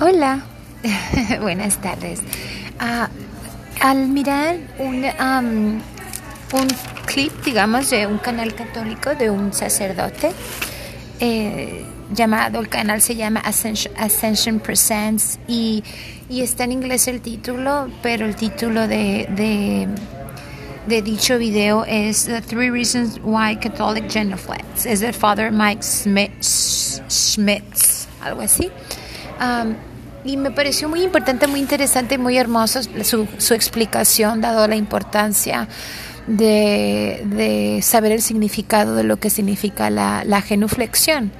Hola, buenas tardes. Ah, al mirar un, um, un clip, digamos, de un canal católico de un sacerdote, eh, llamado, el canal se llama Ascension, Ascension Presents y, y, está en inglés el título, pero el título de, de, dicho video es The Three Reasons Why Catholic Genuflects. Es de Father Mike Schmitz, algo así. Um, y me pareció muy importante, muy interesante, muy hermoso su, su explicación, dado la importancia de, de, saber el significado de lo que significa la, la genuflexión.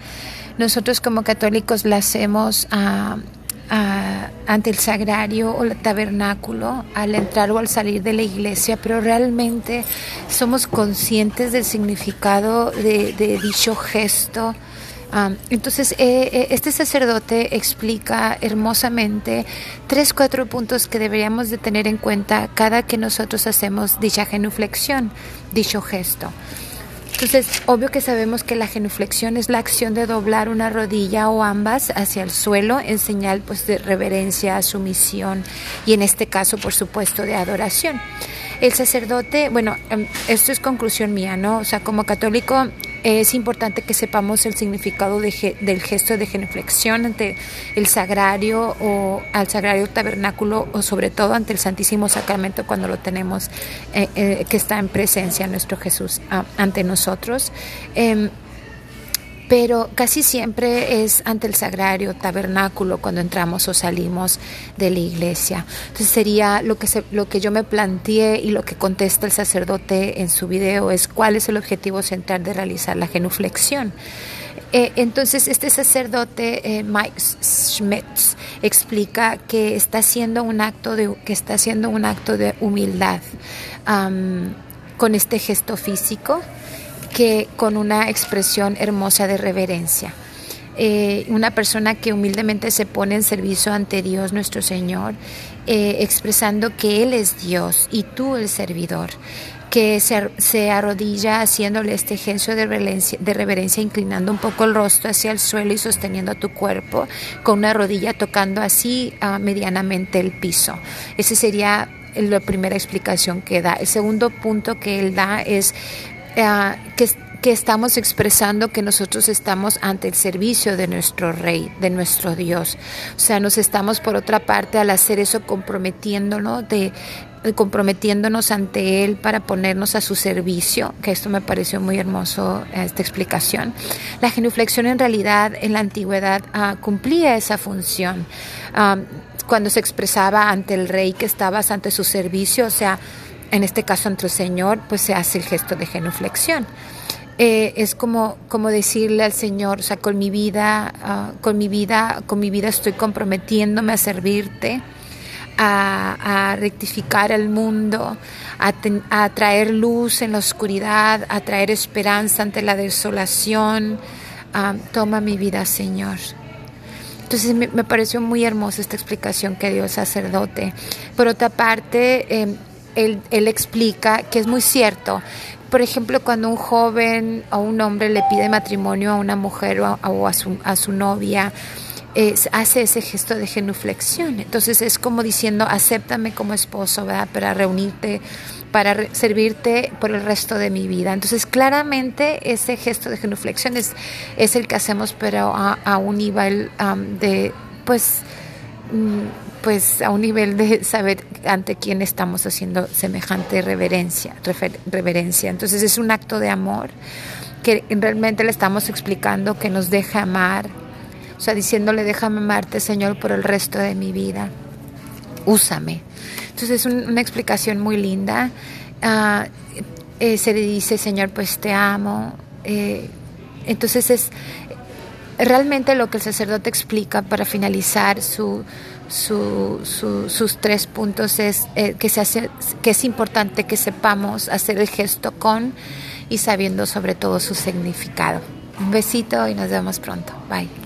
Nosotros como católicos la hacemos uh, uh, ante el sagrario o el tabernáculo al entrar o al salir de la iglesia, pero realmente somos conscientes del significado de, de dicho gesto Um, entonces, eh, eh, este sacerdote explica hermosamente tres, cuatro puntos que deberíamos de tener en cuenta cada que nosotros hacemos dicha genuflexión, dicho gesto. Entonces, obvio que sabemos que la genuflexión es la acción de doblar una rodilla o ambas hacia el suelo en señal pues, de reverencia, sumisión y en este caso, por supuesto, de adoración. El sacerdote, bueno, em, esto es conclusión mía, ¿no? O sea, como católico es importante que sepamos el significado de, del gesto de genuflexión ante el sagrario o al sagrario tabernáculo o sobre todo ante el Santísimo Sacramento cuando lo tenemos eh, eh, que está en presencia nuestro Jesús ante nosotros. Eh, pero casi siempre es ante el sagrario tabernáculo cuando entramos o salimos de la iglesia. Entonces sería lo que, se, lo que yo me planteé y lo que contesta el sacerdote en su video es cuál es el objetivo central de realizar la genuflexión. Eh, entonces este sacerdote eh, Mike Schmitz explica que está haciendo un acto de que está haciendo un acto de humildad um, con este gesto físico que con una expresión hermosa de reverencia. Eh, una persona que humildemente se pone en servicio ante Dios nuestro Señor, eh, expresando que Él es Dios y tú el servidor, que se, arrodilla haciéndole este gesto de reverencia, inclinando un poco el rostro hacia el suelo y sosteniendo tu cuerpo, con una rodilla tocando así uh, medianamente el piso. Esa sería la primera explicación que da. El segundo punto que él da es uh, que, que estamos expresando que nosotros estamos ante el servicio de nuestro Rey, de nuestro Dios. O sea, nos estamos por otra parte al hacer eso comprometiéndonos de, comprometiéndonos ante Él para ponernos a su servicio, que esto me pareció muy hermoso, esta explicación. La genuflexión en realidad en la antigüedad uh, cumplía esa función. Um, cuando se expresaba ante el rey que estabas ante su servicio, o sea, en este caso ante el Señor, pues se hace el gesto de genuflexión. Eh, es como, como decirle al Señor, o sea, con mi vida, uh, con mi vida, con mi vida estoy comprometiéndome a servirte, a, rectificar el mundo, a, traer luz en la oscuridad, a traer esperanza ante la desolación. Uh, toma mi vida, Señor. Entonces me, pareció muy hermosa esta explicación que dio el sacerdote. Por otra parte, eh, él, explica que es muy cierto. Por ejemplo, cuando un joven o un hombre le pide matrimonio a una mujer o a, su, a su, novia, hace ese gesto de genuflexión. Entonces es como diciendo, acéptame como esposo, ¿verdad? Para reunirte, para servirte por el resto de mi vida. Entonces claramente ese gesto de genuflexión es, el que hacemos, pero a, un nivel de, pues, pues a un nivel de saber ante quién estamos haciendo semejante reverencia, refer, reverencia. Entonces es un acto de amor que realmente le estamos explicando que nos deja amar, o sea, diciéndole déjame amarte Señor por el resto de mi vida, úsame. Entonces es un, una explicación muy linda. Uh, eh, se le dice Señor pues te amo. Eh, entonces es realmente lo que el sacerdote explica para finalizar su, su, su, sus tres puntos es eh, que, se hace, que es importante que sepamos hacer el gesto con y sabiendo sobre todo su significado. Un besito y nos vemos pronto. Bye.